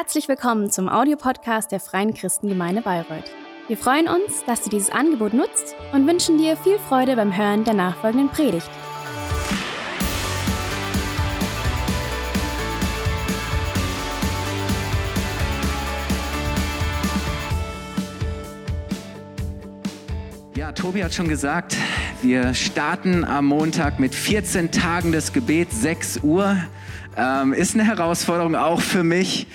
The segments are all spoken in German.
Herzlich willkommen zum Audiopodcast der Freien Christengemeinde Bayreuth. Wir freuen uns, dass du dieses Angebot nutzt und wünschen dir viel Freude beim Hören der nachfolgenden Predigt. Ja, Tobi hat schon gesagt, wir starten am Montag mit 14 Tagen des Gebets, 6 Uhr. Ähm, ist eine Herausforderung auch für mich.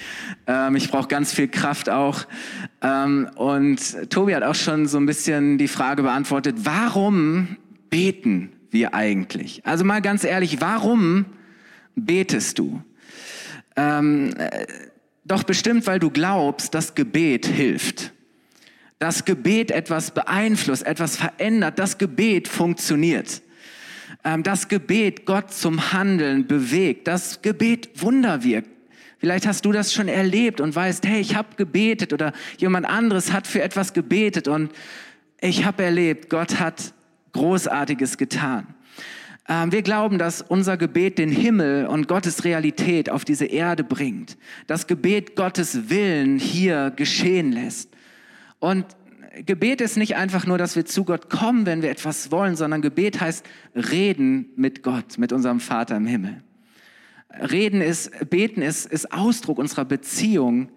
Ähm, ich brauche ganz viel Kraft auch. Ähm, und Tobi hat auch schon so ein bisschen die Frage beantwortet, warum beten wir eigentlich? Also mal ganz ehrlich, warum betest du? Ähm, äh, doch bestimmt, weil du glaubst, dass Gebet hilft. Das Gebet etwas beeinflusst, etwas verändert. Das Gebet funktioniert. Ähm, das Gebet Gott zum Handeln bewegt. Das Gebet Wunder wirkt. Vielleicht hast du das schon erlebt und weißt, hey, ich habe gebetet oder jemand anderes hat für etwas gebetet und ich habe erlebt, Gott hat Großartiges getan. Ähm, wir glauben, dass unser Gebet den Himmel und Gottes Realität auf diese Erde bringt. Das Gebet Gottes Willen hier geschehen lässt. Und Gebet ist nicht einfach nur, dass wir zu Gott kommen, wenn wir etwas wollen, sondern Gebet heißt reden mit Gott, mit unserem Vater im Himmel. Reden ist, beten ist, ist Ausdruck unserer Beziehung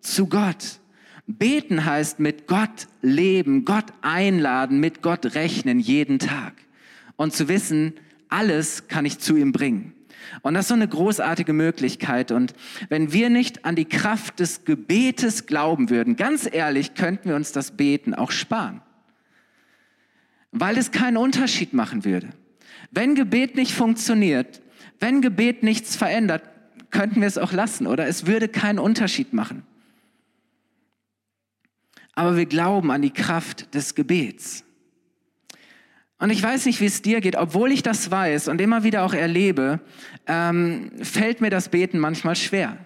zu Gott. Beten heißt mit Gott leben, Gott einladen, mit Gott rechnen jeden Tag. Und zu wissen, alles kann ich zu ihm bringen. Und das ist so eine großartige Möglichkeit. Und wenn wir nicht an die Kraft des Gebetes glauben würden, ganz ehrlich, könnten wir uns das Beten auch sparen. Weil es keinen Unterschied machen würde. Wenn Gebet nicht funktioniert, wenn Gebet nichts verändert, könnten wir es auch lassen oder es würde keinen Unterschied machen. Aber wir glauben an die Kraft des Gebets. Und ich weiß nicht, wie es dir geht, obwohl ich das weiß und immer wieder auch erlebe, ähm, fällt mir das Beten manchmal schwer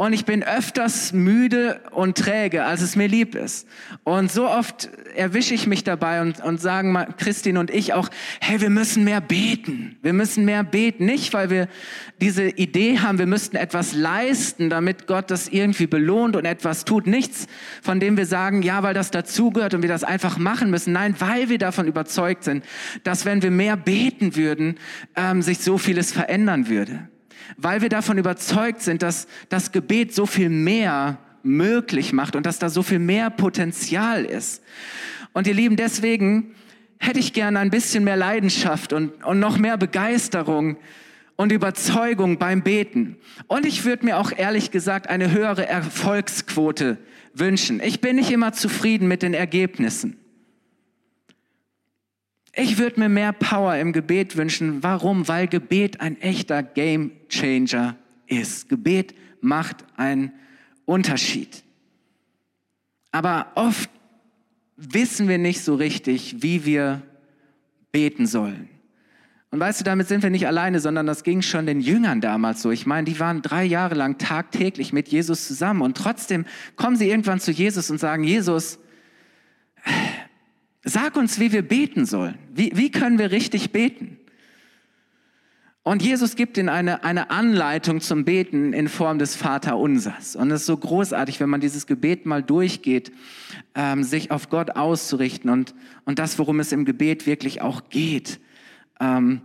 und ich bin öfters müde und träge, als es mir lieb ist. Und so oft erwische ich mich dabei und, und sagen mal Christine und ich auch, hey, wir müssen mehr beten. Wir müssen mehr beten. Nicht, weil wir diese Idee haben, wir müssten etwas leisten, damit Gott das irgendwie belohnt und etwas tut. Nichts, von dem wir sagen, ja, weil das dazugehört und wir das einfach machen müssen. Nein, weil wir davon überzeugt sind, dass wenn wir mehr beten würden, ähm, sich so vieles verändern würde weil wir davon überzeugt sind, dass das Gebet so viel mehr möglich macht und dass da so viel mehr Potenzial ist. Und ihr Lieben, deswegen hätte ich gerne ein bisschen mehr Leidenschaft und, und noch mehr Begeisterung und Überzeugung beim Beten. Und ich würde mir auch ehrlich gesagt eine höhere Erfolgsquote wünschen. Ich bin nicht immer zufrieden mit den Ergebnissen. Ich würde mir mehr Power im Gebet wünschen. Warum? Weil Gebet ein echter Game Changer ist. Gebet macht einen Unterschied. Aber oft wissen wir nicht so richtig, wie wir beten sollen. Und weißt du, damit sind wir nicht alleine, sondern das ging schon den Jüngern damals so. Ich meine, die waren drei Jahre lang tagtäglich mit Jesus zusammen und trotzdem kommen sie irgendwann zu Jesus und sagen, Jesus, Sag uns, wie wir beten sollen. Wie, wie können wir richtig beten? Und Jesus gibt ihnen eine, eine Anleitung zum Beten in Form des Vaterunsers. Und es ist so großartig, wenn man dieses Gebet mal durchgeht, ähm, sich auf Gott auszurichten und, und das, worum es im Gebet wirklich auch geht. Ähm,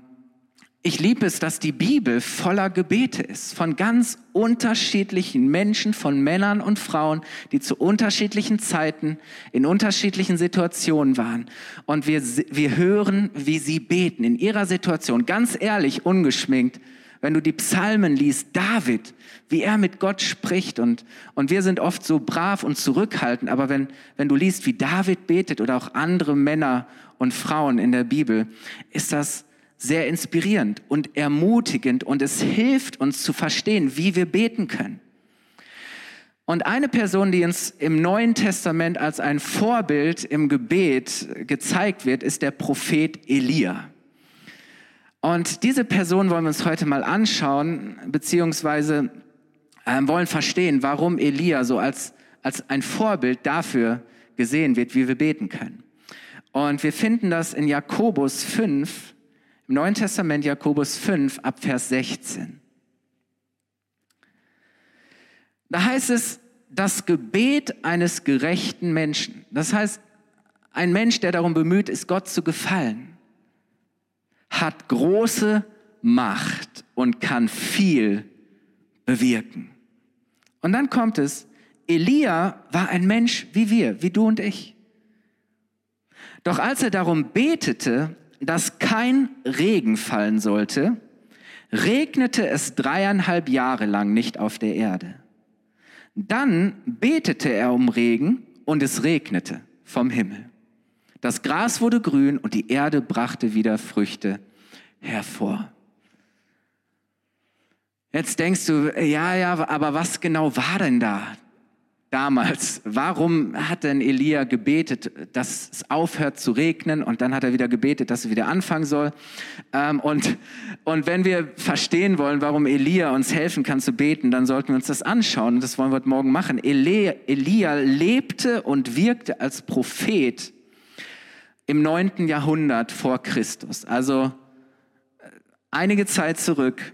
ich liebe es, dass die Bibel voller Gebete ist, von ganz unterschiedlichen Menschen, von Männern und Frauen, die zu unterschiedlichen Zeiten in unterschiedlichen Situationen waren. Und wir, wir hören, wie sie beten in ihrer Situation, ganz ehrlich, ungeschminkt. Wenn du die Psalmen liest, David, wie er mit Gott spricht und, und wir sind oft so brav und zurückhaltend, aber wenn, wenn du liest, wie David betet oder auch andere Männer und Frauen in der Bibel, ist das sehr inspirierend und ermutigend und es hilft uns zu verstehen, wie wir beten können. Und eine Person, die uns im Neuen Testament als ein Vorbild im Gebet gezeigt wird, ist der Prophet Elia. Und diese Person wollen wir uns heute mal anschauen, beziehungsweise äh, wollen verstehen, warum Elia so als, als ein Vorbild dafür gesehen wird, wie wir beten können. Und wir finden das in Jakobus 5, im Neuen Testament Jakobus 5 ab Vers 16. Da heißt es, das Gebet eines gerechten Menschen. Das heißt, ein Mensch, der darum bemüht ist, Gott zu gefallen, hat große Macht und kann viel bewirken. Und dann kommt es, Elia war ein Mensch wie wir, wie du und ich. Doch als er darum betete, dass kein Regen fallen sollte, regnete es dreieinhalb Jahre lang nicht auf der Erde. Dann betete er um Regen und es regnete vom Himmel. Das Gras wurde grün und die Erde brachte wieder Früchte hervor. Jetzt denkst du, ja, ja, aber was genau war denn da? Damals, warum hat denn Elia gebetet, dass es aufhört zu regnen und dann hat er wieder gebetet, dass es wieder anfangen soll. Ähm, und, und wenn wir verstehen wollen, warum Elia uns helfen kann zu beten, dann sollten wir uns das anschauen und das wollen wir heute Morgen machen. Elia, Elia lebte und wirkte als Prophet im neunten Jahrhundert vor Christus, also äh, einige Zeit zurück.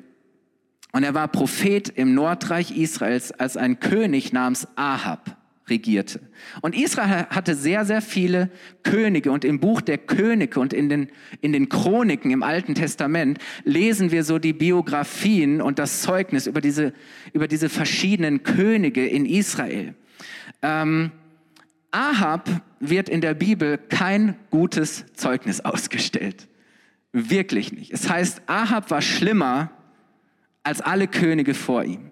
Und er war Prophet im Nordreich Israels, als ein König namens Ahab regierte. Und Israel hatte sehr, sehr viele Könige. Und im Buch der Könige und in den, in den Chroniken im Alten Testament lesen wir so die Biografien und das Zeugnis über diese, über diese verschiedenen Könige in Israel. Ähm, Ahab wird in der Bibel kein gutes Zeugnis ausgestellt. Wirklich nicht. Es heißt, Ahab war schlimmer als alle Könige vor ihm.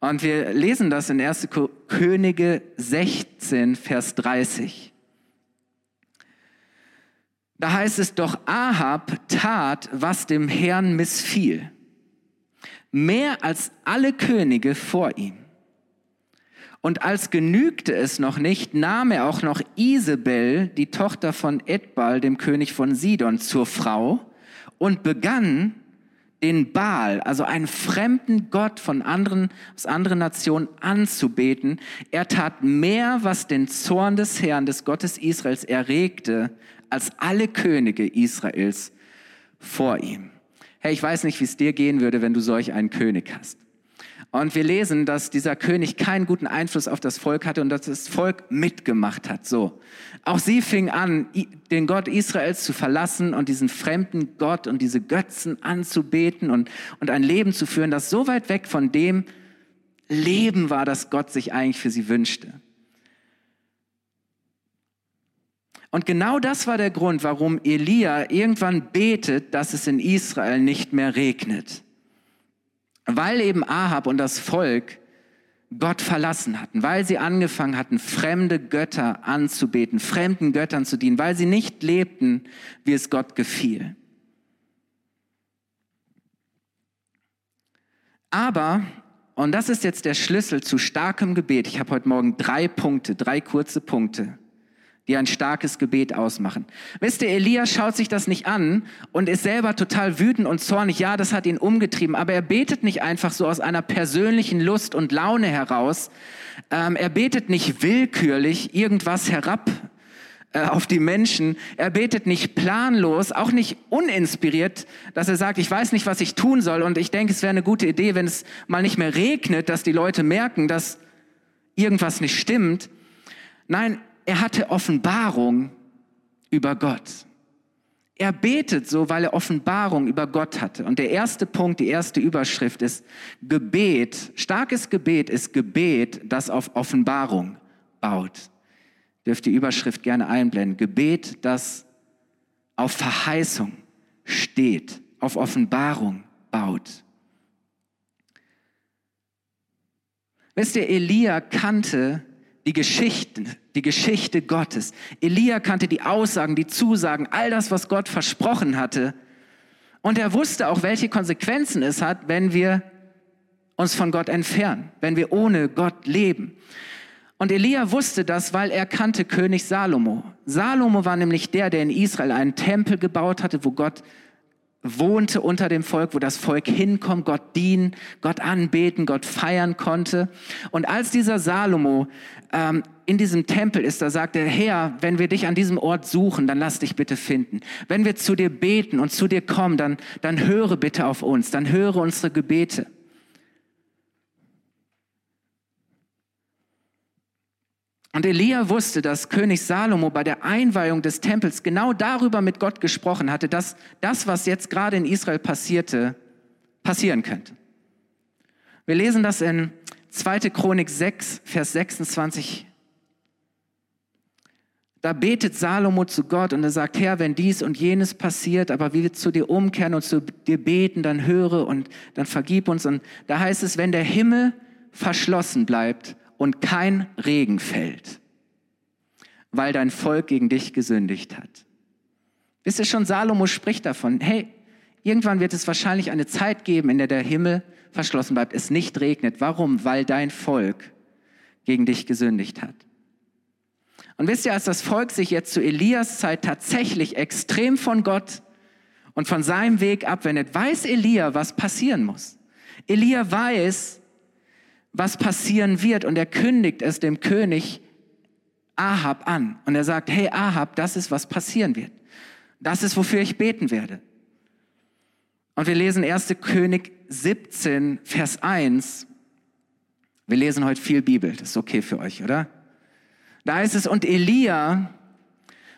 Und wir lesen das in 1. Könige 16, Vers 30. Da heißt es doch, Ahab tat, was dem Herrn missfiel, mehr als alle Könige vor ihm. Und als genügte es noch nicht, nahm er auch noch Isabel, die Tochter von Edbal, dem König von Sidon, zur Frau und begann den Baal, also einen fremden Gott von anderen, aus anderen Nationen anzubeten. Er tat mehr, was den Zorn des Herrn, des Gottes Israels erregte, als alle Könige Israels vor ihm. Hey, ich weiß nicht, wie es dir gehen würde, wenn du solch einen König hast. Und wir lesen, dass dieser König keinen guten Einfluss auf das Volk hatte und dass das Volk mitgemacht hat. So. Auch sie fing an, den Gott Israels zu verlassen und diesen fremden Gott und diese Götzen anzubeten und, und ein Leben zu führen, das so weit weg von dem Leben war, das Gott sich eigentlich für sie wünschte. Und genau das war der Grund, warum Elia irgendwann betet, dass es in Israel nicht mehr regnet weil eben Ahab und das Volk Gott verlassen hatten, weil sie angefangen hatten, fremde Götter anzubeten, fremden Göttern zu dienen, weil sie nicht lebten, wie es Gott gefiel. Aber, und das ist jetzt der Schlüssel zu starkem Gebet, ich habe heute Morgen drei Punkte, drei kurze Punkte, die ein starkes Gebet ausmachen. Wisst ihr, Elia schaut sich das nicht an und ist selber total wütend und zornig. Ja, das hat ihn umgetrieben, aber er betet nicht einfach so aus einer persönlichen Lust und Laune heraus. Ähm, er betet nicht willkürlich irgendwas herab äh, auf die Menschen. Er betet nicht planlos, auch nicht uninspiriert, dass er sagt, ich weiß nicht, was ich tun soll und ich denke, es wäre eine gute Idee, wenn es mal nicht mehr regnet, dass die Leute merken, dass irgendwas nicht stimmt. Nein, er hatte Offenbarung über Gott. Er betet so, weil er Offenbarung über Gott hatte. Und der erste Punkt, die erste Überschrift ist Gebet. Starkes Gebet ist Gebet, das auf Offenbarung baut. Dürft die Überschrift gerne einblenden. Gebet, das auf Verheißung steht, auf Offenbarung baut. Wisst ihr, Elia kannte die Geschichten, die Geschichte Gottes. Elia kannte die Aussagen, die Zusagen, all das, was Gott versprochen hatte. Und er wusste auch, welche Konsequenzen es hat, wenn wir uns von Gott entfernen, wenn wir ohne Gott leben. Und Elia wusste das, weil er kannte König Salomo. Salomo war nämlich der, der in Israel einen Tempel gebaut hatte, wo Gott wohnte unter dem Volk, wo das Volk hinkommt, Gott dienen, Gott anbeten, Gott feiern konnte. Und als dieser Salomo ähm, in diesem Tempel ist, da sagt er, Herr, wenn wir dich an diesem Ort suchen, dann lass dich bitte finden. Wenn wir zu dir beten und zu dir kommen, dann, dann höre bitte auf uns, dann höre unsere Gebete. Und Elia wusste, dass König Salomo bei der Einweihung des Tempels genau darüber mit Gott gesprochen hatte, dass das, was jetzt gerade in Israel passierte, passieren könnte. Wir lesen das in 2. Chronik 6, Vers 26. Da betet Salomo zu Gott und er sagt, Herr, wenn dies und jenes passiert, aber wir zu dir umkehren und zu dir beten, dann höre und dann vergib uns. Und da heißt es, wenn der Himmel verschlossen bleibt und kein Regen fällt, weil dein Volk gegen dich gesündigt hat. Wisst ihr schon, Salomo spricht davon, hey, irgendwann wird es wahrscheinlich eine Zeit geben, in der der Himmel verschlossen bleibt, es nicht regnet. Warum? Weil dein Volk gegen dich gesündigt hat. Und wisst ihr, als das Volk sich jetzt zu Elias Zeit tatsächlich extrem von Gott und von seinem Weg abwendet, weiß Elia, was passieren muss. Elia weiß, was passieren wird. Und er kündigt es dem König Ahab an. Und er sagt, hey Ahab, das ist, was passieren wird. Das ist, wofür ich beten werde. Und wir lesen 1. König 17, Vers 1. Wir lesen heute viel Bibel. Das ist okay für euch, oder? Da heißt es, und Elia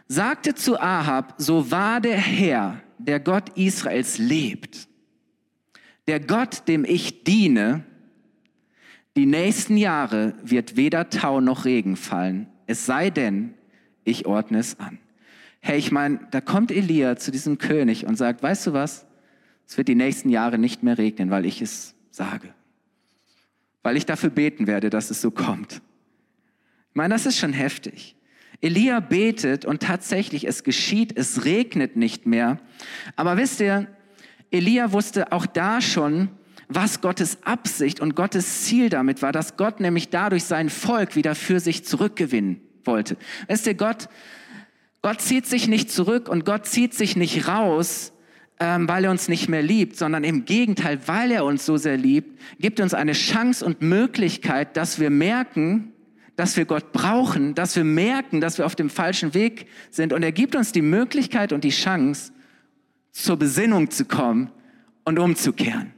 sagte zu Ahab, so wahr der Herr, der Gott Israels lebt, der Gott, dem ich diene, die nächsten Jahre wird weder Tau noch Regen fallen, es sei denn, ich ordne es an. Hey, ich meine, da kommt Elia zu diesem König und sagt, weißt du was? Es wird die nächsten Jahre nicht mehr regnen, weil ich es sage. Weil ich dafür beten werde, dass es so kommt. Ich meine, das ist schon heftig. Elia betet und tatsächlich es geschieht, es regnet nicht mehr. Aber wisst ihr, Elia wusste auch da schon, was Gottes Absicht und Gottes Ziel damit war, dass Gott nämlich dadurch sein Volk wieder für sich zurückgewinnen wollte. Wisst ihr, Gott, Gott zieht sich nicht zurück und Gott zieht sich nicht raus, ähm, weil er uns nicht mehr liebt, sondern im Gegenteil, weil er uns so sehr liebt, gibt uns eine Chance und Möglichkeit, dass wir merken, dass wir Gott brauchen, dass wir merken, dass wir auf dem falschen Weg sind. Und er gibt uns die Möglichkeit und die Chance, zur Besinnung zu kommen und umzukehren.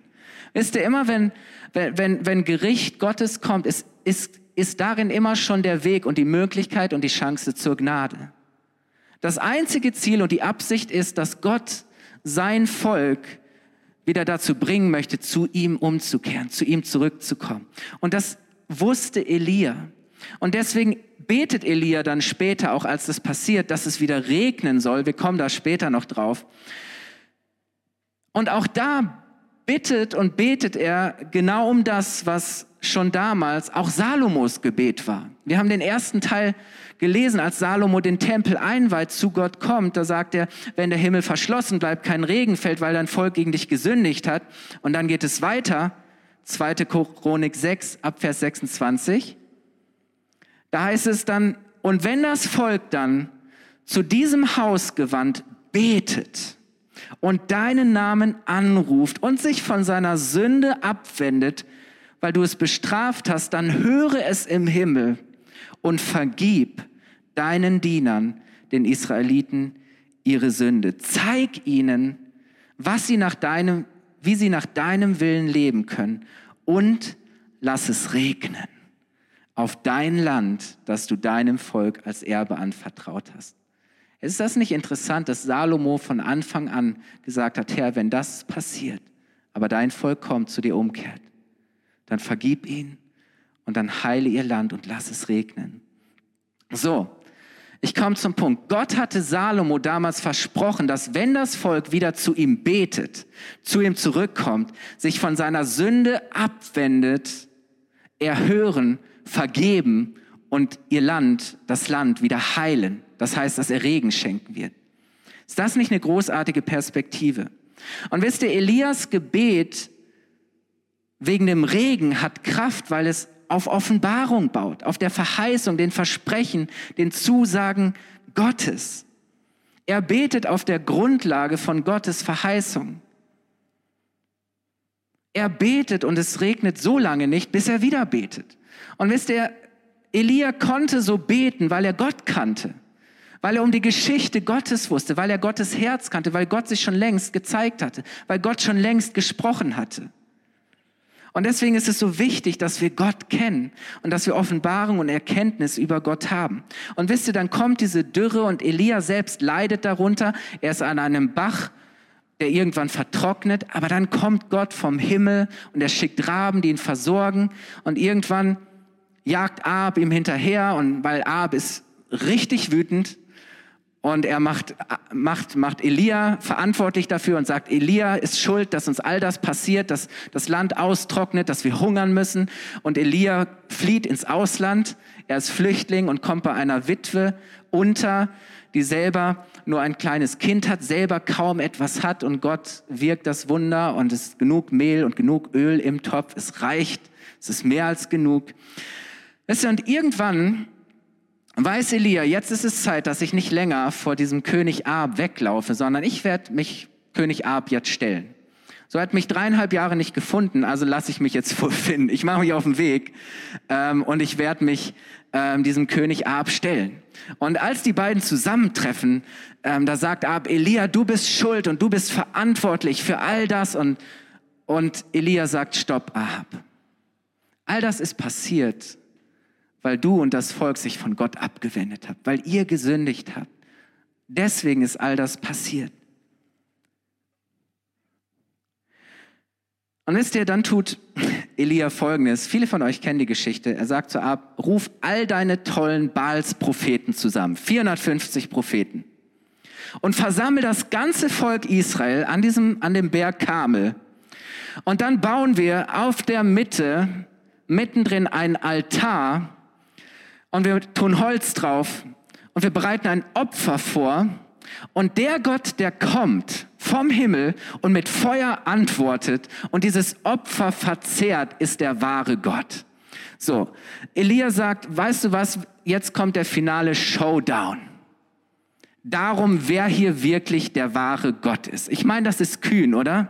Wisst ihr, immer wenn, wenn, wenn Gericht Gottes kommt, ist, ist, ist darin immer schon der Weg und die Möglichkeit und die Chance zur Gnade. Das einzige Ziel und die Absicht ist, dass Gott sein Volk wieder dazu bringen möchte, zu ihm umzukehren, zu ihm zurückzukommen. Und das wusste Elia. Und deswegen betet Elia dann später, auch als das passiert, dass es wieder regnen soll. Wir kommen da später noch drauf. Und auch da bittet und betet er genau um das, was schon damals auch Salomos Gebet war. Wir haben den ersten Teil gelesen, als Salomo den Tempel einweiht, zu Gott kommt. Da sagt er, wenn der Himmel verschlossen bleibt, kein Regen fällt, weil dein Volk gegen dich gesündigt hat. Und dann geht es weiter. 2. Chronik 6, Abvers 26. Da heißt es dann, und wenn das Volk dann zu diesem Haus gewandt betet, und deinen Namen anruft und sich von seiner Sünde abwendet, weil du es bestraft hast, dann höre es im Himmel und vergib deinen Dienern, den Israeliten, ihre Sünde. Zeig ihnen, was sie nach deinem, wie sie nach deinem Willen leben können und lass es regnen auf dein Land, das du deinem Volk als Erbe anvertraut hast. Ist das nicht interessant, dass Salomo von Anfang an gesagt hat, Herr, wenn das passiert, aber dein Volk kommt, zu dir umkehrt, dann vergib ihn und dann heile ihr Land und lass es regnen. So, ich komme zum Punkt. Gott hatte Salomo damals versprochen, dass wenn das Volk wieder zu ihm betet, zu ihm zurückkommt, sich von seiner Sünde abwendet, erhören, vergeben und ihr Land, das Land wieder heilen. Das heißt, dass er Regen schenken wird. Ist das nicht eine großartige Perspektive? Und wisst ihr, Elias Gebet wegen dem Regen hat Kraft, weil es auf Offenbarung baut, auf der Verheißung, den Versprechen, den Zusagen Gottes. Er betet auf der Grundlage von Gottes Verheißung. Er betet und es regnet so lange nicht, bis er wieder betet. Und wisst ihr, Elia konnte so beten, weil er Gott kannte weil er um die Geschichte Gottes wusste, weil er Gottes Herz kannte, weil Gott sich schon längst gezeigt hatte, weil Gott schon längst gesprochen hatte. Und deswegen ist es so wichtig, dass wir Gott kennen und dass wir Offenbarung und Erkenntnis über Gott haben. Und wisst ihr, dann kommt diese Dürre und Elia selbst leidet darunter. Er ist an einem Bach, der irgendwann vertrocknet, aber dann kommt Gott vom Himmel und er schickt Raben, die ihn versorgen und irgendwann jagt Ab ihm hinterher und weil Ab ist richtig wütend und er macht, macht, macht Elia verantwortlich dafür und sagt, Elia ist schuld, dass uns all das passiert, dass das Land austrocknet, dass wir hungern müssen. Und Elia flieht ins Ausland. Er ist Flüchtling und kommt bei einer Witwe unter, die selber nur ein kleines Kind hat, selber kaum etwas hat. Und Gott wirkt das Wunder und es ist genug Mehl und genug Öl im Topf. Es reicht. Es ist mehr als genug. Und irgendwann weiß Elia, jetzt ist es Zeit, dass ich nicht länger vor diesem König Ab weglaufe, sondern ich werde mich König Ab jetzt stellen. So hat mich dreieinhalb Jahre nicht gefunden, also lasse ich mich jetzt vorfinden. Ich mache mich auf den Weg ähm, und ich werde mich ähm, diesem König Ab stellen. Und als die beiden zusammentreffen, ähm, da sagt Ab, Elia, du bist schuld und du bist verantwortlich für all das. Und, und Elia sagt, stopp, Ab. All das ist passiert, weil du und das Volk sich von Gott abgewendet habt, weil ihr gesündigt habt. Deswegen ist all das passiert. Und wisst ihr, dann tut Elia folgendes. Viele von euch kennen die Geschichte. Er sagt zu Ab, ruf all deine tollen Baals-Propheten zusammen. 450 Propheten. Und versammel das ganze Volk Israel an diesem, an dem Berg Kamel. Und dann bauen wir auf der Mitte, mittendrin ein Altar, und wir tun Holz drauf und wir bereiten ein Opfer vor und der Gott, der kommt vom Himmel und mit Feuer antwortet und dieses Opfer verzehrt, ist der wahre Gott. So, Elia sagt, weißt du was, jetzt kommt der finale Showdown. Darum, wer hier wirklich der wahre Gott ist. Ich meine, das ist kühn, oder?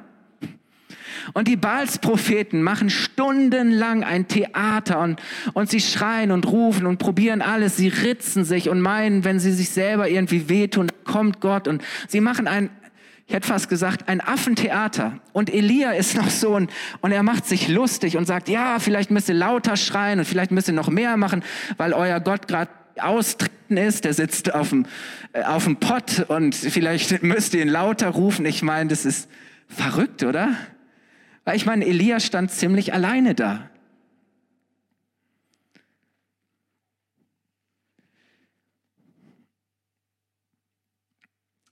Und die Baals-Propheten machen stundenlang ein Theater und, und sie schreien und rufen und probieren alles. Sie ritzen sich und meinen, wenn sie sich selber irgendwie wehtun, kommt Gott. Und sie machen ein, ich hätte fast gesagt, ein Affentheater. Und Elia ist noch so ein, und er macht sich lustig und sagt, ja, vielleicht müsst ihr lauter schreien und vielleicht müsst ihr noch mehr machen, weil euer Gott gerade austreten ist, der sitzt auf dem, äh, auf dem Pott und vielleicht müsst ihr ihn lauter rufen. Ich meine, das ist verrückt, oder? Weil ich meine, Elia stand ziemlich alleine da.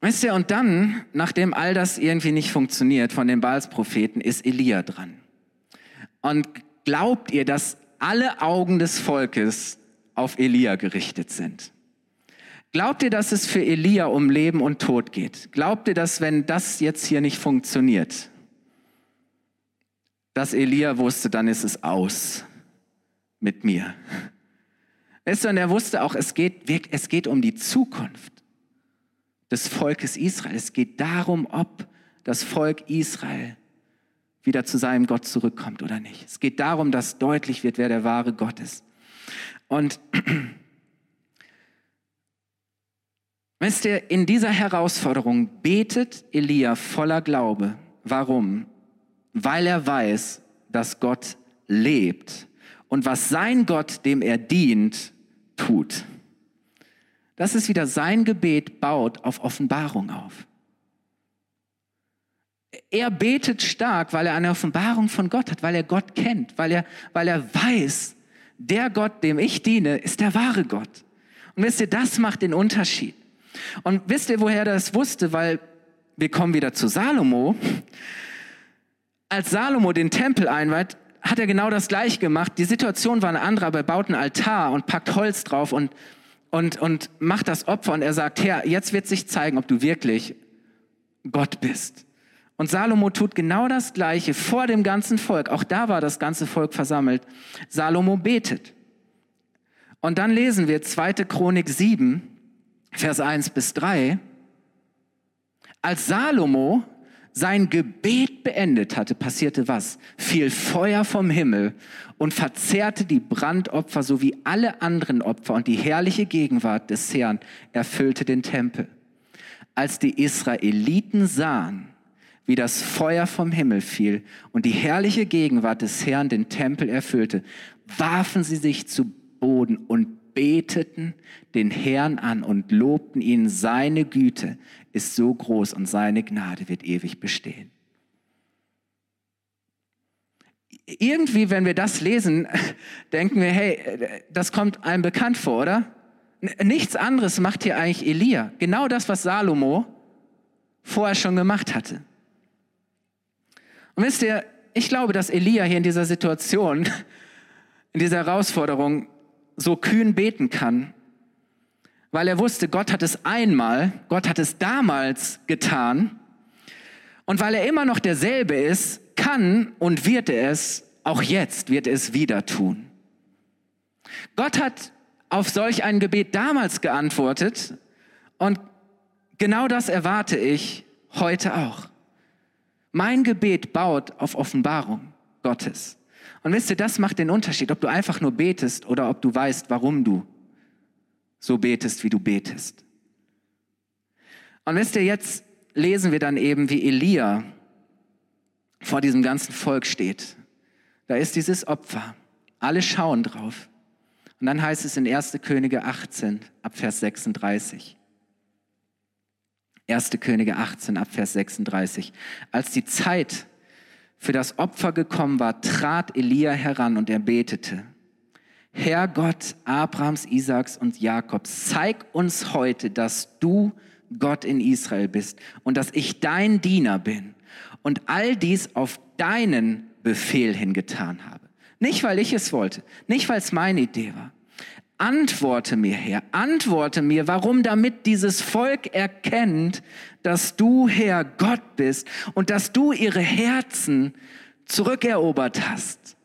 Weißt du, und dann, nachdem all das irgendwie nicht funktioniert von den Baalspropheten, ist Elia dran. Und glaubt ihr, dass alle Augen des Volkes auf Elia gerichtet sind? Glaubt ihr, dass es für Elia um Leben und Tod geht? Glaubt ihr, dass wenn das jetzt hier nicht funktioniert, dass Elia wusste, dann ist es aus mit mir. Weißt du, und er wusste auch, es geht, es geht um die Zukunft des Volkes Israel. Es geht darum, ob das Volk Israel wieder zu seinem Gott zurückkommt oder nicht. Es geht darum, dass deutlich wird, wer der wahre Gott ist. Und wisst ihr, in dieser Herausforderung betet Elia voller Glaube. Warum? Weil er weiß, dass Gott lebt und was sein Gott, dem er dient, tut. Das ist wieder sein Gebet, baut auf Offenbarung auf. Er betet stark, weil er eine Offenbarung von Gott hat, weil er Gott kennt, weil er, weil er weiß, der Gott, dem ich diene, ist der wahre Gott. Und wisst ihr, das macht den Unterschied. Und wisst ihr, woher er das wusste? Weil wir kommen wieder zu Salomo als Salomo den Tempel einweiht, hat er genau das gleich gemacht. Die Situation war eine andere, aber er baut einen Altar und packt Holz drauf und, und, und macht das Opfer und er sagt, Herr, jetzt wird sich zeigen, ob du wirklich Gott bist. Und Salomo tut genau das Gleiche vor dem ganzen Volk. Auch da war das ganze Volk versammelt. Salomo betet. Und dann lesen wir 2. Chronik 7, Vers 1 bis 3. Als Salomo sein Gebet beendet hatte, passierte was? Fiel Feuer vom Himmel und verzehrte die Brandopfer sowie alle anderen Opfer und die herrliche Gegenwart des Herrn erfüllte den Tempel. Als die Israeliten sahen, wie das Feuer vom Himmel fiel und die herrliche Gegenwart des Herrn den Tempel erfüllte, warfen sie sich zu Boden und beteten den Herrn an und lobten ihn. Seine Güte ist so groß und seine Gnade wird ewig bestehen. Irgendwie, wenn wir das lesen, denken wir, hey, das kommt einem bekannt vor, oder? Nichts anderes macht hier eigentlich Elia. Genau das, was Salomo vorher schon gemacht hatte. Und wisst ihr, ich glaube, dass Elia hier in dieser Situation, in dieser Herausforderung so kühn beten kann, weil er wusste, Gott hat es einmal, Gott hat es damals getan. Und weil er immer noch derselbe ist, kann und wird er es auch jetzt, wird er es wieder tun. Gott hat auf solch ein Gebet damals geantwortet und genau das erwarte ich heute auch. Mein Gebet baut auf Offenbarung Gottes. Und wisst ihr, das macht den Unterschied, ob du einfach nur betest oder ob du weißt, warum du so betest, wie du betest. Und wisst ihr, jetzt lesen wir dann eben, wie Elia vor diesem ganzen Volk steht. Da ist dieses Opfer. Alle schauen drauf. Und dann heißt es in 1. Könige 18 ab Vers 36. 1. Könige 18 ab Vers 36. Als die Zeit für das Opfer gekommen war, trat Elia heran und er betete. Herr Gott Abrahams, Isaaks und Jakobs, zeig uns heute, dass du Gott in Israel bist und dass ich dein Diener bin und all dies auf deinen Befehl hingetan habe. Nicht, weil ich es wollte, nicht, weil es meine Idee war, Antworte mir, Herr, antworte mir, warum damit dieses Volk erkennt, dass du, Herr, Gott bist und dass du ihre Herzen zurückerobert hast.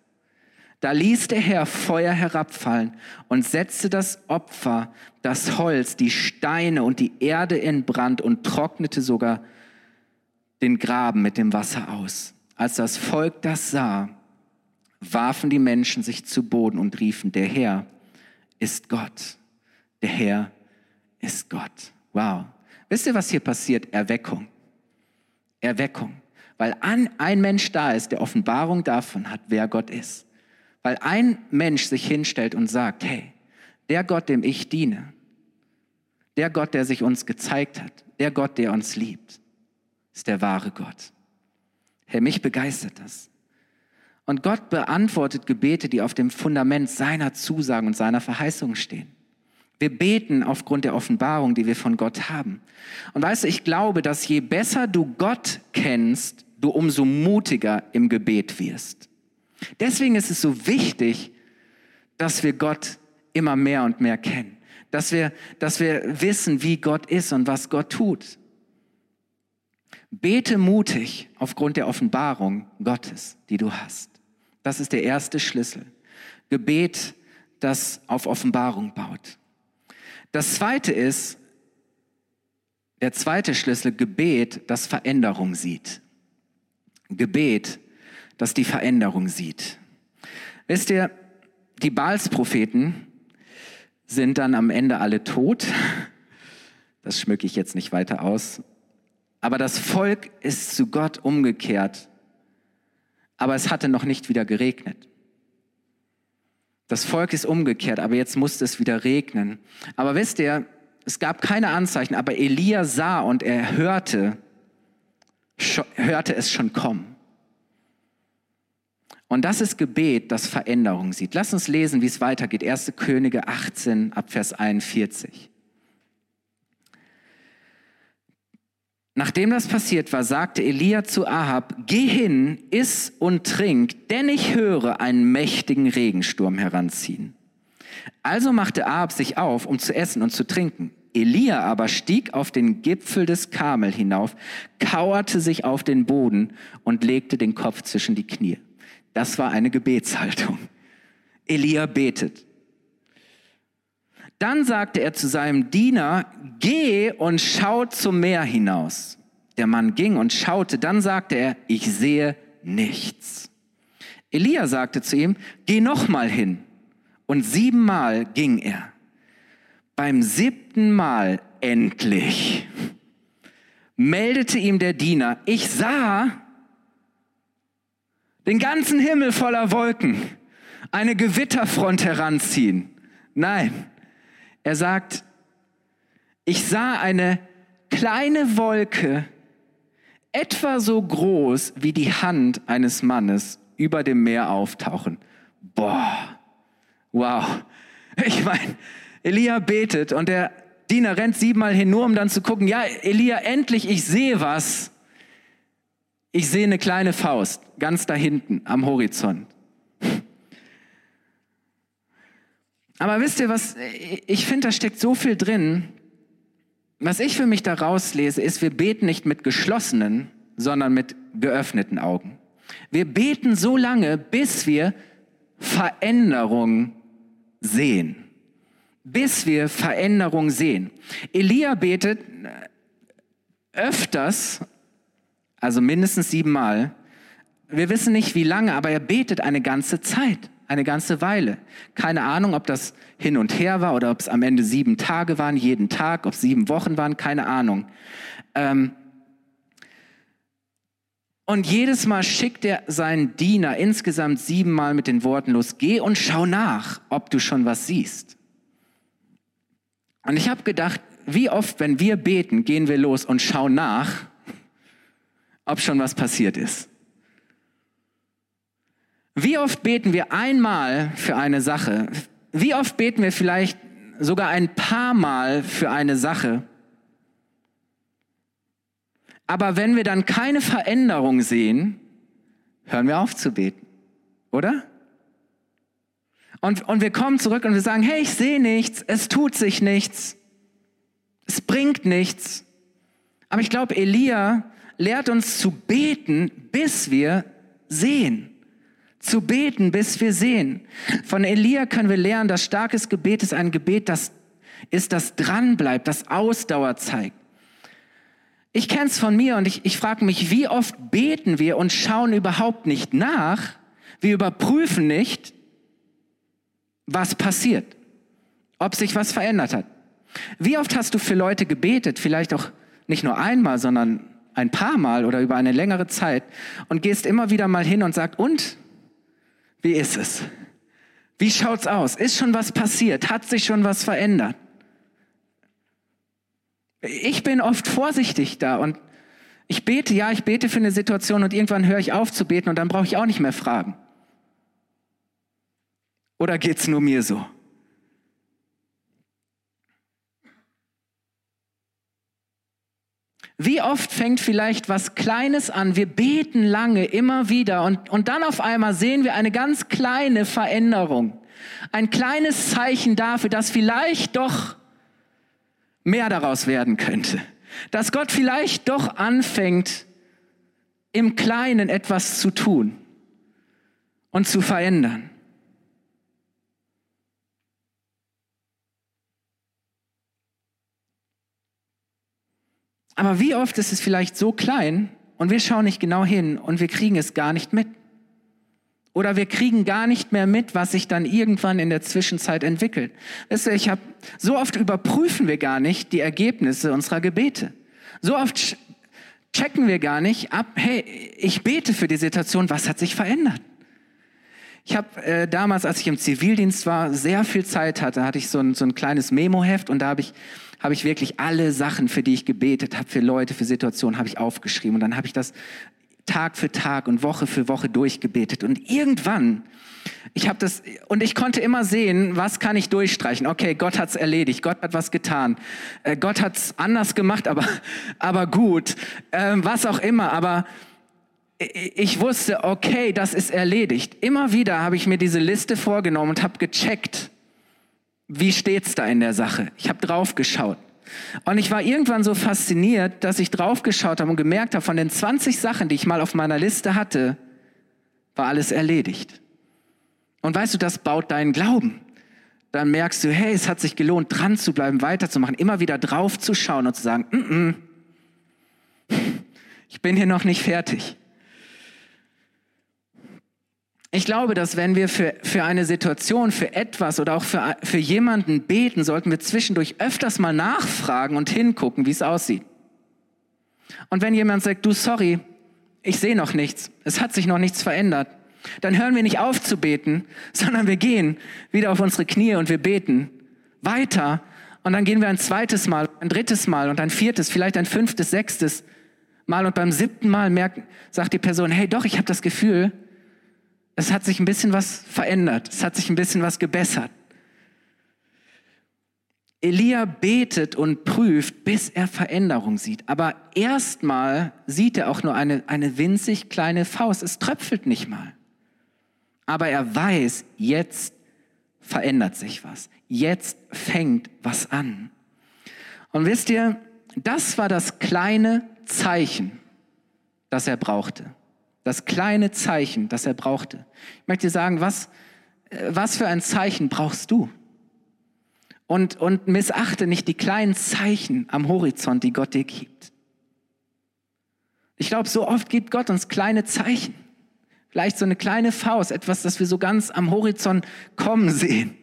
Da ließ der Herr Feuer herabfallen und setzte das Opfer, das Holz, die Steine und die Erde in Brand und trocknete sogar den Graben mit dem Wasser aus. Als das Volk das sah, warfen die Menschen sich zu Boden und riefen, der Herr, ist Gott. Der Herr ist Gott. Wow. Wisst ihr, was hier passiert? Erweckung. Erweckung. Weil ein Mensch da ist, der Offenbarung davon hat, wer Gott ist. Weil ein Mensch sich hinstellt und sagt, hey, der Gott, dem ich diene, der Gott, der sich uns gezeigt hat, der Gott, der uns liebt, ist der wahre Gott. Herr, mich begeistert das. Und Gott beantwortet Gebete, die auf dem Fundament seiner Zusagen und seiner Verheißungen stehen. Wir beten aufgrund der Offenbarung, die wir von Gott haben. Und weißt du, ich glaube, dass je besser du Gott kennst, du umso mutiger im Gebet wirst. Deswegen ist es so wichtig, dass wir Gott immer mehr und mehr kennen. Dass wir, dass wir wissen, wie Gott ist und was Gott tut. Bete mutig aufgrund der Offenbarung Gottes, die du hast. Das ist der erste Schlüssel. Gebet, das auf Offenbarung baut. Das zweite ist, der zweite Schlüssel, Gebet, das Veränderung sieht. Gebet, das die Veränderung sieht. Wisst ihr, die Baalspropheten sind dann am Ende alle tot. Das schmücke ich jetzt nicht weiter aus. Aber das Volk ist zu Gott umgekehrt aber es hatte noch nicht wieder geregnet. Das Volk ist umgekehrt, aber jetzt musste es wieder regnen. Aber wisst ihr, es gab keine Anzeichen, aber Elia sah und er hörte, hörte es schon kommen. Und das ist Gebet, das Veränderung sieht. Lass uns lesen, wie es weitergeht. 1. Könige 18 ab Vers 41. Nachdem das passiert war, sagte Elia zu Ahab, geh hin, iss und trink, denn ich höre einen mächtigen Regensturm heranziehen. Also machte Ahab sich auf, um zu essen und zu trinken. Elia aber stieg auf den Gipfel des Karmel hinauf, kauerte sich auf den Boden und legte den Kopf zwischen die Knie. Das war eine Gebetshaltung. Elia betet. Dann sagte er zu seinem Diener, geh und schau zum Meer hinaus. Der Mann ging und schaute, dann sagte er, ich sehe nichts. Elia sagte zu ihm, geh nochmal hin. Und siebenmal ging er. Beim siebten Mal endlich meldete ihm der Diener, ich sah den ganzen Himmel voller Wolken, eine Gewitterfront heranziehen. Nein, er sagt, ich sah eine kleine Wolke, etwa so groß wie die Hand eines Mannes über dem Meer auftauchen. Boah, wow. Ich meine, Elia betet und der Diener rennt siebenmal hin, nur um dann zu gucken, ja, Elia, endlich, ich sehe was. Ich sehe eine kleine Faust, ganz da hinten am Horizont. Aber wisst ihr was, ich finde, da steckt so viel drin. Was ich für mich da rauslese, ist, wir beten nicht mit geschlossenen, sondern mit geöffneten Augen. Wir beten so lange, bis wir Veränderung sehen. Bis wir Veränderung sehen. Elia betet öfters, also mindestens siebenmal. Wir wissen nicht wie lange, aber er betet eine ganze Zeit eine ganze Weile. Keine Ahnung, ob das hin und her war oder ob es am Ende sieben Tage waren, jeden Tag, ob es sieben Wochen waren, keine Ahnung. Ähm und jedes Mal schickt er seinen Diener insgesamt siebenmal mit den Worten los, geh und schau nach, ob du schon was siehst. Und ich habe gedacht, wie oft, wenn wir beten, gehen wir los und schauen nach, ob schon was passiert ist. Wie oft beten wir einmal für eine Sache? Wie oft beten wir vielleicht sogar ein paar Mal für eine Sache? Aber wenn wir dann keine Veränderung sehen, hören wir auf zu beten, oder? Und, und wir kommen zurück und wir sagen, hey, ich sehe nichts, es tut sich nichts, es bringt nichts. Aber ich glaube, Elia lehrt uns zu beten, bis wir sehen zu beten, bis wir sehen. Von Elia können wir lernen, dass starkes Gebet ist ein Gebet, das ist, das dranbleibt, das Ausdauer zeigt. Ich kenne es von mir und ich, ich frage mich, wie oft beten wir und schauen überhaupt nicht nach, wir überprüfen nicht, was passiert, ob sich was verändert hat. Wie oft hast du für Leute gebetet, vielleicht auch nicht nur einmal, sondern ein paar Mal oder über eine längere Zeit und gehst immer wieder mal hin und sagst, und wie ist es? Wie schaut's aus? Ist schon was passiert? Hat sich schon was verändert? Ich bin oft vorsichtig da und ich bete, ja, ich bete für eine Situation und irgendwann höre ich auf zu beten und dann brauche ich auch nicht mehr fragen. Oder geht's nur mir so? Wie oft fängt vielleicht was Kleines an? Wir beten lange, immer wieder und, und dann auf einmal sehen wir eine ganz kleine Veränderung. Ein kleines Zeichen dafür, dass vielleicht doch mehr daraus werden könnte. Dass Gott vielleicht doch anfängt, im Kleinen etwas zu tun und zu verändern. Aber wie oft ist es vielleicht so klein und wir schauen nicht genau hin und wir kriegen es gar nicht mit? Oder wir kriegen gar nicht mehr mit, was sich dann irgendwann in der Zwischenzeit entwickelt. Weißt du, ich habe so oft überprüfen wir gar nicht die Ergebnisse unserer Gebete. So oft checken wir gar nicht ab, hey, ich bete für die Situation, was hat sich verändert? Ich habe äh, damals, als ich im Zivildienst war, sehr viel Zeit hatte, hatte ich so ein, so ein kleines Memoheft und da habe ich habe ich wirklich alle Sachen, für die ich gebetet habe, für Leute, für Situationen, habe ich aufgeschrieben. Und dann habe ich das Tag für Tag und Woche für Woche durchgebetet. Und irgendwann, ich habe das, und ich konnte immer sehen, was kann ich durchstreichen. Okay, Gott hat's erledigt, Gott hat was getan. Äh, Gott hat's anders gemacht, aber, aber gut. Ähm, was auch immer, aber ich wusste, okay, das ist erledigt. Immer wieder habe ich mir diese Liste vorgenommen und habe gecheckt, wie steht's da in der Sache? Ich habe drauf geschaut. Und ich war irgendwann so fasziniert, dass ich drauf geschaut habe und gemerkt habe, von den 20 Sachen, die ich mal auf meiner Liste hatte, war alles erledigt. Und weißt du, das baut deinen Glauben. Dann merkst du, hey, es hat sich gelohnt, dran zu bleiben, weiterzumachen, immer wieder drauf zu schauen und zu sagen, mm -mm, ich bin hier noch nicht fertig. Ich glaube, dass wenn wir für, für eine Situation, für etwas oder auch für, für jemanden beten, sollten wir zwischendurch öfters mal nachfragen und hingucken, wie es aussieht. Und wenn jemand sagt, du, sorry, ich sehe noch nichts, es hat sich noch nichts verändert, dann hören wir nicht auf zu beten, sondern wir gehen wieder auf unsere Knie und wir beten weiter. Und dann gehen wir ein zweites Mal, ein drittes Mal und ein viertes, vielleicht ein fünftes, sechstes Mal. Und beim siebten Mal merkt, sagt die Person, hey doch, ich habe das Gefühl, es hat sich ein bisschen was verändert, es hat sich ein bisschen was gebessert. Elia betet und prüft, bis er Veränderung sieht. Aber erstmal sieht er auch nur eine, eine winzig kleine Faust. Es tröpfelt nicht mal. Aber er weiß, jetzt verändert sich was. Jetzt fängt was an. Und wisst ihr, das war das kleine Zeichen, das er brauchte. Das kleine Zeichen, das er brauchte. Ich möchte dir sagen, was, äh, was für ein Zeichen brauchst du? und, und missachte nicht die kleinen Zeichen am Horizont, die Gott dir gibt. Ich glaube, so oft gibt Gott uns kleine Zeichen. Vielleicht so eine kleine Faust, etwas, das wir so ganz am Horizont kommen sehen.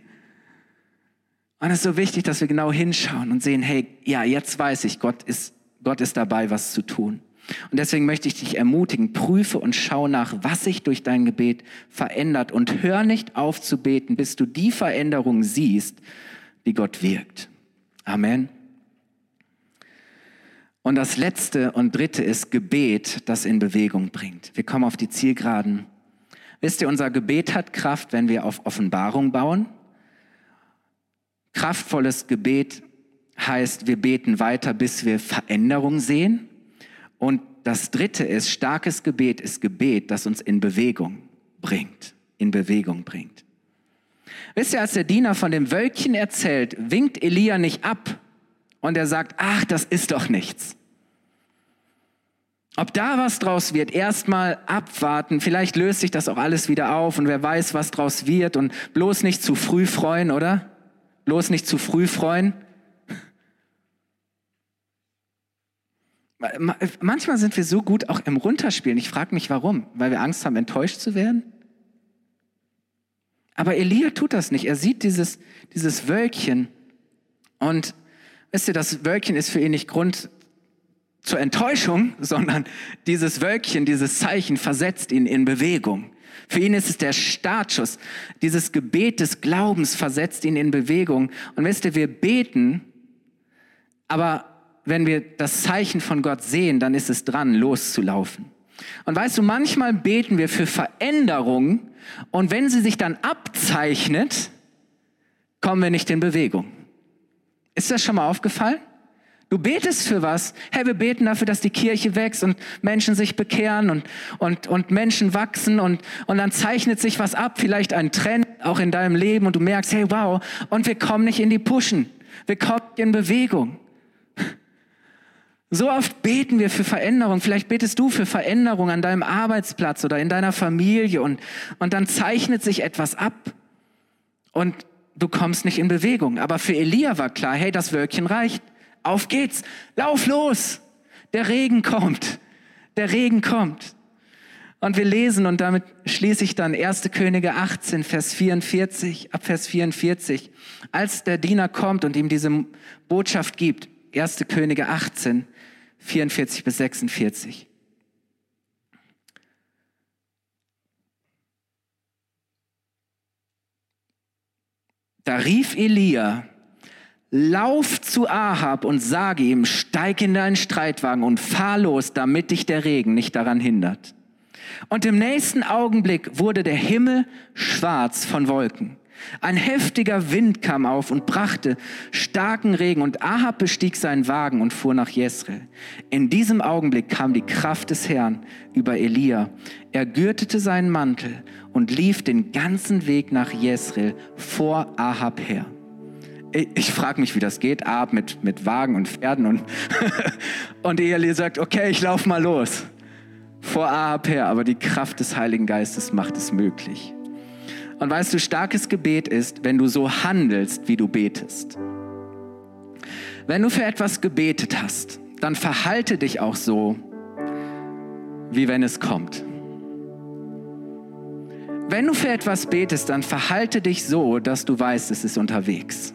Und es ist so wichtig, dass wir genau hinschauen und sehen, hey, ja, jetzt weiß ich, Gott ist, Gott ist dabei, was zu tun. Und deswegen möchte ich dich ermutigen, prüfe und schau nach, was sich durch dein Gebet verändert und hör nicht auf zu beten, bis du die Veränderung siehst, wie Gott wirkt. Amen. Und das letzte und dritte ist Gebet, das in Bewegung bringt. Wir kommen auf die Zielgeraden. Wisst ihr, unser Gebet hat Kraft, wenn wir auf Offenbarung bauen. Kraftvolles Gebet heißt, wir beten weiter, bis wir Veränderung sehen. Und das dritte ist, starkes Gebet ist Gebet, das uns in Bewegung bringt, in Bewegung bringt. Wisst ihr, als der Diener von dem Wölkchen erzählt, winkt Elia nicht ab und er sagt, ach, das ist doch nichts. Ob da was draus wird, erstmal abwarten. Vielleicht löst sich das auch alles wieder auf und wer weiß, was draus wird und bloß nicht zu früh freuen, oder? Bloß nicht zu früh freuen. Manchmal sind wir so gut auch im Runterspielen. Ich frage mich warum. Weil wir Angst haben, enttäuscht zu werden? Aber Elia tut das nicht. Er sieht dieses, dieses Wölkchen und wisst ihr, das Wölkchen ist für ihn nicht Grund zur Enttäuschung, sondern dieses Wölkchen, dieses Zeichen versetzt ihn in Bewegung. Für ihn ist es der Startschuss. Dieses Gebet des Glaubens versetzt ihn in Bewegung. Und wisst ihr, wir beten, aber wenn wir das Zeichen von Gott sehen, dann ist es dran, loszulaufen. Und weißt du, manchmal beten wir für Veränderung und wenn sie sich dann abzeichnet, kommen wir nicht in Bewegung. Ist das schon mal aufgefallen? Du betest für was. Hey, wir beten dafür, dass die Kirche wächst und Menschen sich bekehren und, und, und Menschen wachsen und, und dann zeichnet sich was ab, vielleicht ein Trend auch in deinem Leben und du merkst, hey, wow, und wir kommen nicht in die Pushen. Wir kommen in Bewegung. So oft beten wir für Veränderung. Vielleicht betest du für Veränderung an deinem Arbeitsplatz oder in deiner Familie und, und dann zeichnet sich etwas ab und du kommst nicht in Bewegung. Aber für Elia war klar, hey, das Wölkchen reicht. Auf geht's. Lauf los. Der Regen kommt. Der Regen kommt. Und wir lesen, und damit schließe ich dann 1. Könige 18, Vers 44, ab Vers 44. Als der Diener kommt und ihm diese Botschaft gibt, 1. Könige 18, 44 bis 46. Da rief Elia, lauf zu Ahab und sage ihm, steig in deinen Streitwagen und fahr los, damit dich der Regen nicht daran hindert. Und im nächsten Augenblick wurde der Himmel schwarz von Wolken. Ein heftiger Wind kam auf und brachte starken Regen und Ahab bestieg seinen Wagen und fuhr nach Jesreel. In diesem Augenblick kam die Kraft des Herrn über Elia. Er gürtete seinen Mantel und lief den ganzen Weg nach Jesreel vor Ahab her. Ich, frage mich, wie das geht. Ahab mit, mit Wagen und Pferden und, und Elia sagt, okay, ich lauf mal los. Vor Ahab her, aber die Kraft des Heiligen Geistes macht es möglich. Und weißt du, starkes Gebet ist, wenn du so handelst, wie du betest. Wenn du für etwas gebetet hast, dann verhalte dich auch so, wie wenn es kommt. Wenn du für etwas betest, dann verhalte dich so, dass du weißt, es ist unterwegs.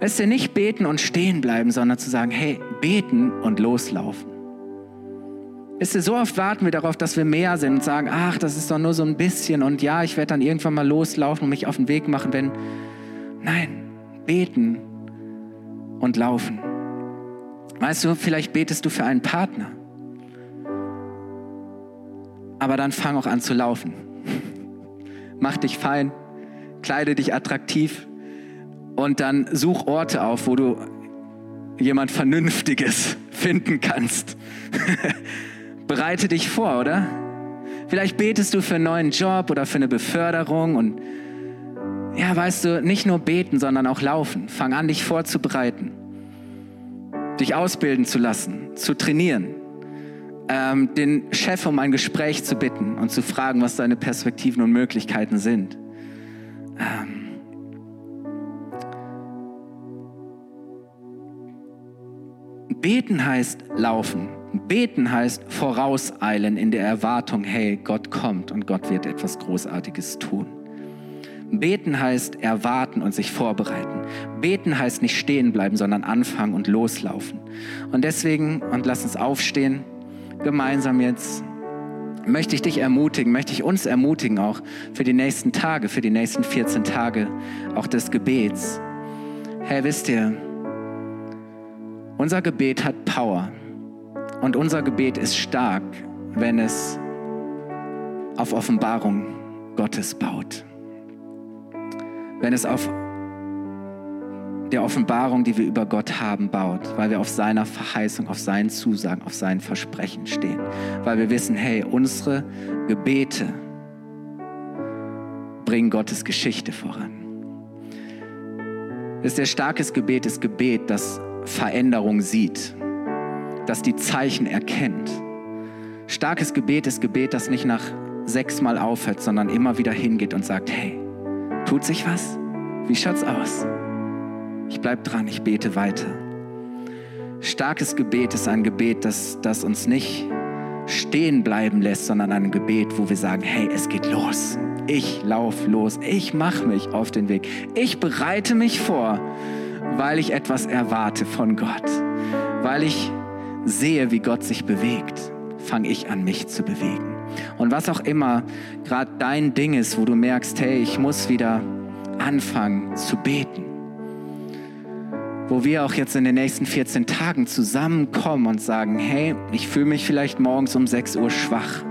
Weißt du, nicht beten und stehen bleiben, sondern zu sagen, hey, beten und loslaufen. Wisst ihr, so oft warten wir darauf, dass wir mehr sind und sagen, ach, das ist doch nur so ein bisschen und ja, ich werde dann irgendwann mal loslaufen und mich auf den Weg machen, wenn. Nein, beten und laufen. Weißt du, vielleicht betest du für einen Partner. Aber dann fang auch an zu laufen. Mach dich fein, kleide dich attraktiv und dann such Orte auf, wo du jemand Vernünftiges finden kannst. Bereite dich vor, oder? Vielleicht betest du für einen neuen Job oder für eine Beförderung und ja, weißt du, nicht nur beten, sondern auch laufen. Fang an, dich vorzubereiten, dich ausbilden zu lassen, zu trainieren, ähm, den Chef um ein Gespräch zu bitten und zu fragen, was deine Perspektiven und Möglichkeiten sind. Ähm, Beten heißt laufen. Beten heißt vorauseilen in der Erwartung, hey, Gott kommt und Gott wird etwas Großartiges tun. Beten heißt erwarten und sich vorbereiten. Beten heißt nicht stehen bleiben, sondern anfangen und loslaufen. Und deswegen, und lass uns aufstehen, gemeinsam jetzt, möchte ich dich ermutigen, möchte ich uns ermutigen auch für die nächsten Tage, für die nächsten 14 Tage auch des Gebets. Herr, wisst ihr, unser Gebet hat Power und unser Gebet ist stark, wenn es auf Offenbarung Gottes baut. Wenn es auf der Offenbarung, die wir über Gott haben, baut, weil wir auf seiner Verheißung, auf seinen Zusagen, auf seinen Versprechen stehen, weil wir wissen, hey, unsere Gebete bringen Gottes Geschichte voran. ist der starkes Gebet ist Gebet, das Veränderung sieht, das die Zeichen erkennt. Starkes Gebet ist Gebet, das nicht nach sechsmal aufhört, sondern immer wieder hingeht und sagt, hey, Tut sich was? Wie schaut's aus? Ich bleib dran, ich bete weiter. Starkes Gebet ist ein Gebet, das, das uns nicht stehen bleiben lässt, sondern ein Gebet, wo wir sagen, hey, es geht los. Ich lauf los. Ich mache mich auf den Weg. Ich bereite mich vor, weil ich etwas erwarte von Gott. Weil ich sehe, wie Gott sich bewegt, fange ich an, mich zu bewegen. Und was auch immer gerade dein Ding ist, wo du merkst, hey, ich muss wieder anfangen zu beten. Wo wir auch jetzt in den nächsten 14 Tagen zusammenkommen und sagen, hey, ich fühle mich vielleicht morgens um 6 Uhr schwach.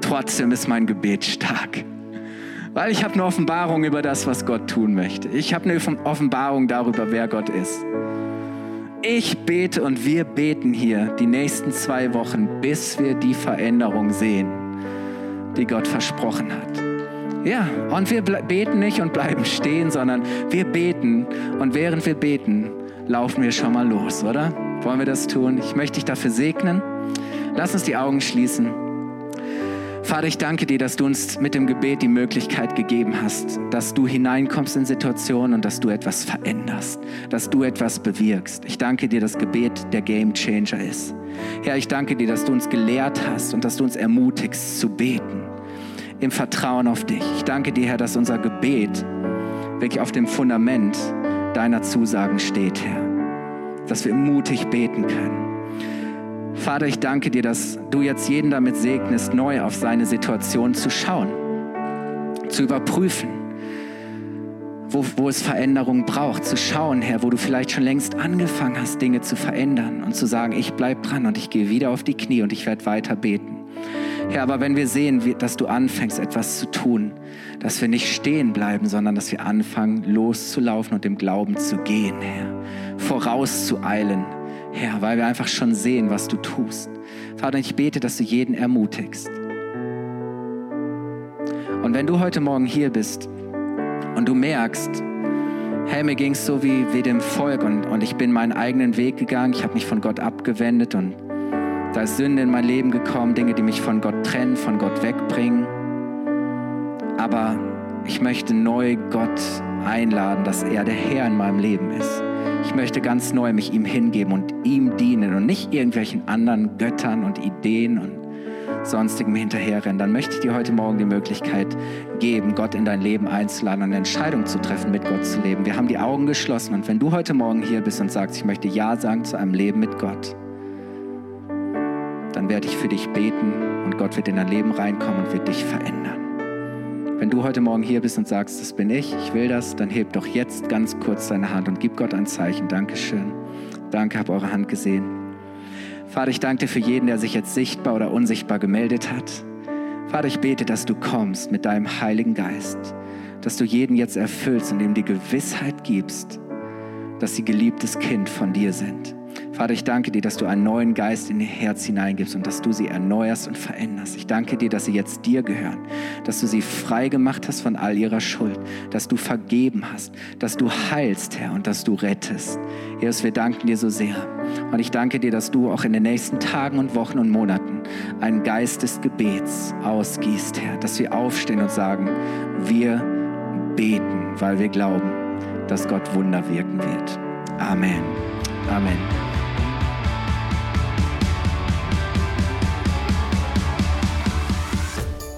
Trotzdem ist mein Gebet stark. Weil ich habe eine Offenbarung über das, was Gott tun möchte. Ich habe eine Offenbarung darüber, wer Gott ist. Ich bete und wir beten hier die nächsten zwei Wochen, bis wir die Veränderung sehen, die Gott versprochen hat. Ja, und wir beten nicht und bleiben stehen, sondern wir beten und während wir beten, laufen wir schon mal los, oder? Wollen wir das tun? Ich möchte dich dafür segnen. Lass uns die Augen schließen. Vater, ich danke dir, dass du uns mit dem Gebet die Möglichkeit gegeben hast, dass du hineinkommst in Situationen und dass du etwas veränderst, dass du etwas bewirkst. Ich danke dir, dass Gebet der Game Changer ist. Herr, ich danke dir, dass du uns gelehrt hast und dass du uns ermutigst zu beten im Vertrauen auf dich. Ich danke dir, Herr, dass unser Gebet wirklich auf dem Fundament deiner Zusagen steht, Herr. Dass wir mutig beten können Vater, ich danke dir, dass du jetzt jeden damit segnest, neu auf seine Situation zu schauen, zu überprüfen, wo, wo es Veränderungen braucht, zu schauen, Herr, wo du vielleicht schon längst angefangen hast, Dinge zu verändern und zu sagen, ich bleibe dran und ich gehe wieder auf die Knie und ich werde weiter beten. Herr, aber wenn wir sehen, dass du anfängst, etwas zu tun, dass wir nicht stehen bleiben, sondern dass wir anfangen, loszulaufen und im Glauben zu gehen, Herr, vorauszueilen, Herr, weil wir einfach schon sehen, was du tust. Vater, ich bete, dass du jeden ermutigst. Und wenn du heute Morgen hier bist und du merkst, hey, mir ging es so wie, wie dem Volk und, und ich bin meinen eigenen Weg gegangen, ich habe mich von Gott abgewendet und da ist Sünde in mein Leben gekommen, Dinge, die mich von Gott trennen, von Gott wegbringen. Aber ich möchte neu Gott einladen, dass er der Herr in meinem Leben ist. Ich möchte ganz neu mich ihm hingeben und ihm dienen und nicht irgendwelchen anderen Göttern und Ideen, und, sonstigem hinterherrennen, dann möchte ich dir heute Morgen die Möglichkeit geben, Gott in dein Leben einzuladen und eine Entscheidung zu treffen, mit Gott zu leben. Wir haben die Augen geschlossen und wenn du heute Morgen hier bist und sagst, ich möchte Ja sagen zu einem Leben mit Gott, dann werde ich für dich beten und Gott wird in dein Leben reinkommen und wird dich verändern. Wenn du heute Morgen hier bist und sagst, das bin ich, ich will das, dann heb doch jetzt ganz kurz deine Hand und gib Gott ein Zeichen. Dankeschön. Danke, habe eure Hand gesehen. Vater, ich danke dir für jeden, der sich jetzt sichtbar oder unsichtbar gemeldet hat. Vater, ich bete, dass du kommst mit deinem Heiligen Geist, dass du jeden jetzt erfüllst und ihm die Gewissheit gibst, dass sie geliebtes Kind von dir sind. Vater, ich danke dir, dass du einen neuen Geist in ihr Herz hineingibst und dass du sie erneuerst und veränderst. Ich danke dir, dass sie jetzt dir gehören, dass du sie frei gemacht hast von all ihrer Schuld, dass du vergeben hast, dass du heilst, Herr, und dass du rettest. Jesus, wir danken dir so sehr. Und ich danke dir, dass du auch in den nächsten Tagen und Wochen und Monaten einen Geist des Gebets ausgießt, Herr, dass wir aufstehen und sagen, wir beten, weil wir glauben, dass Gott Wunder wirken wird. Amen. Amen.